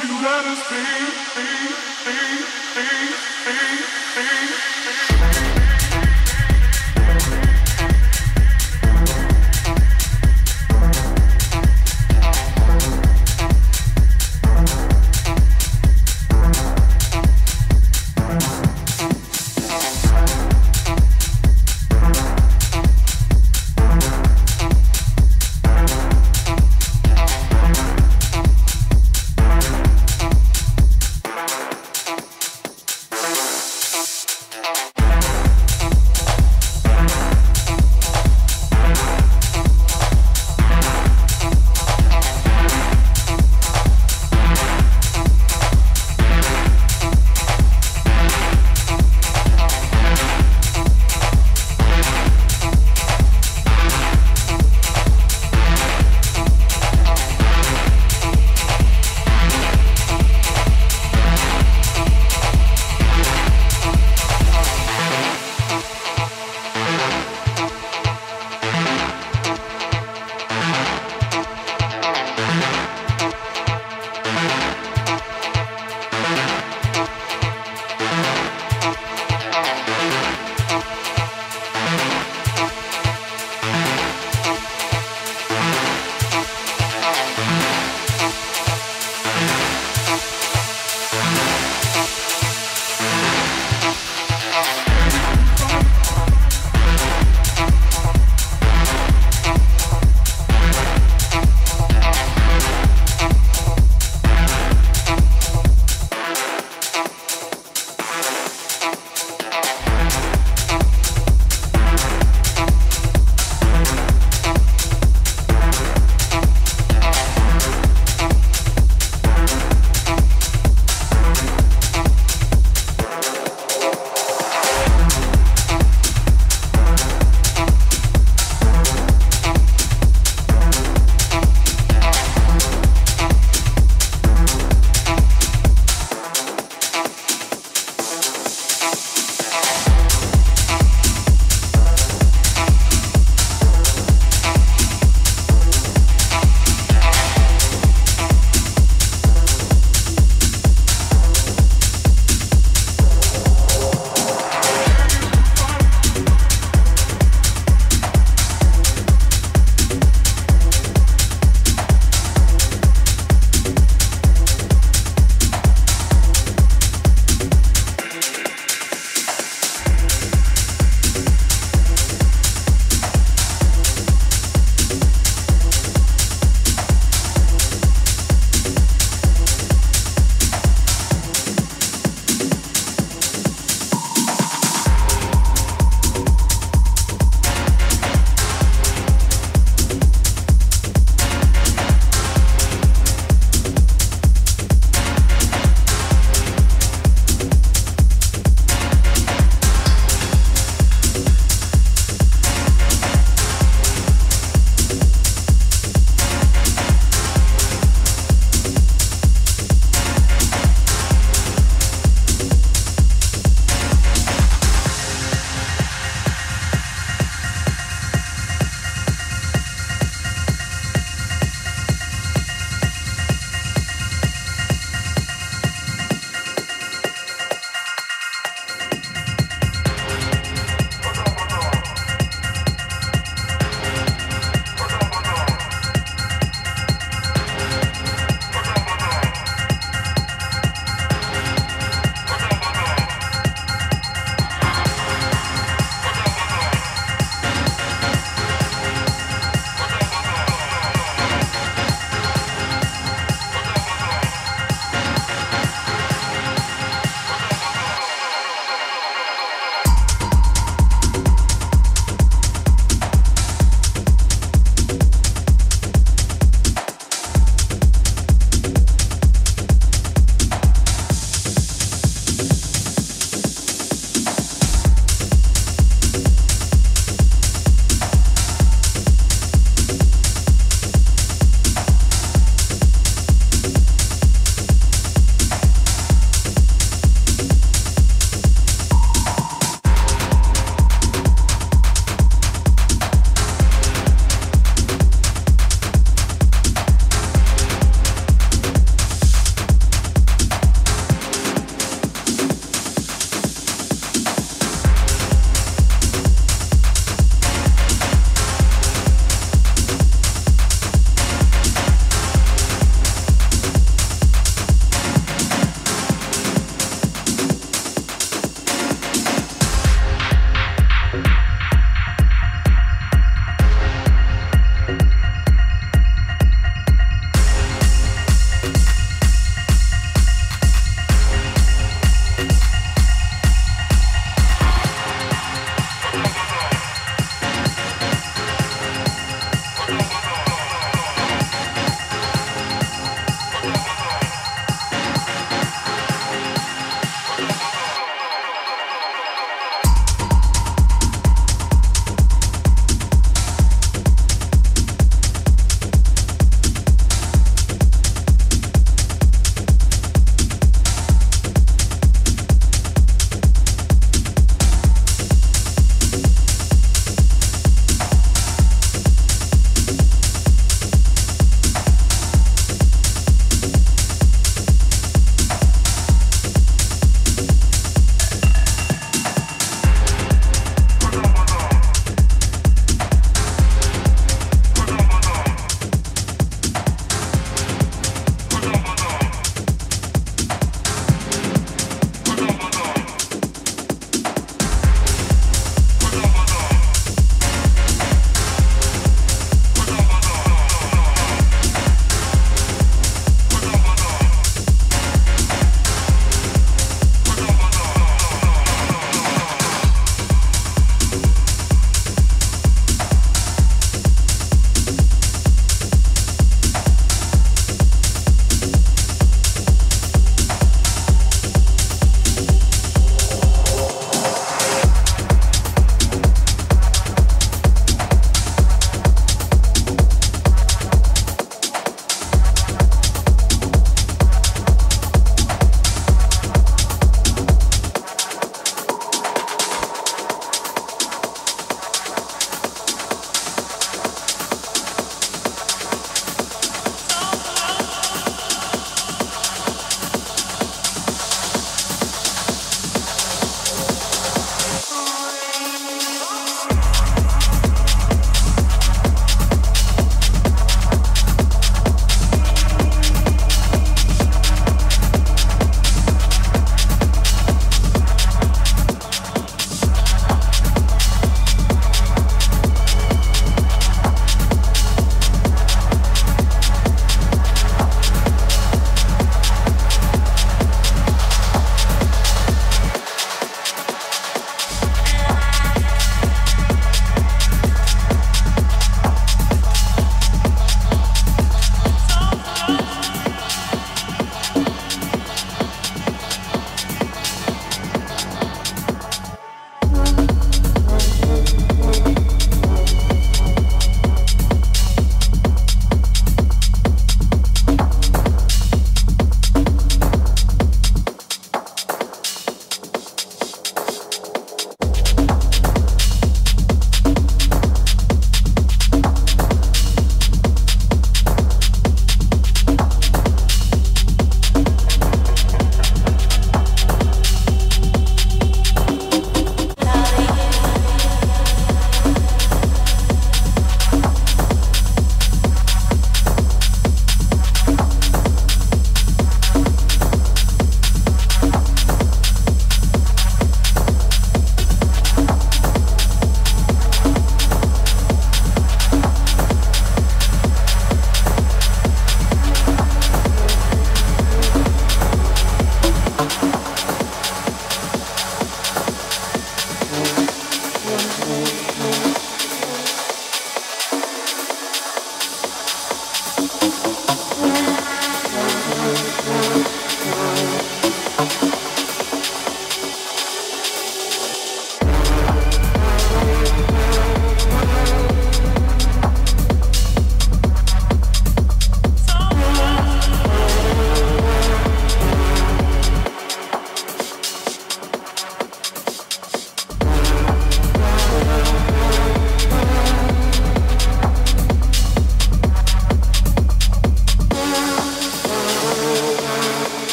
you let us be, be, be.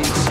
Thanks.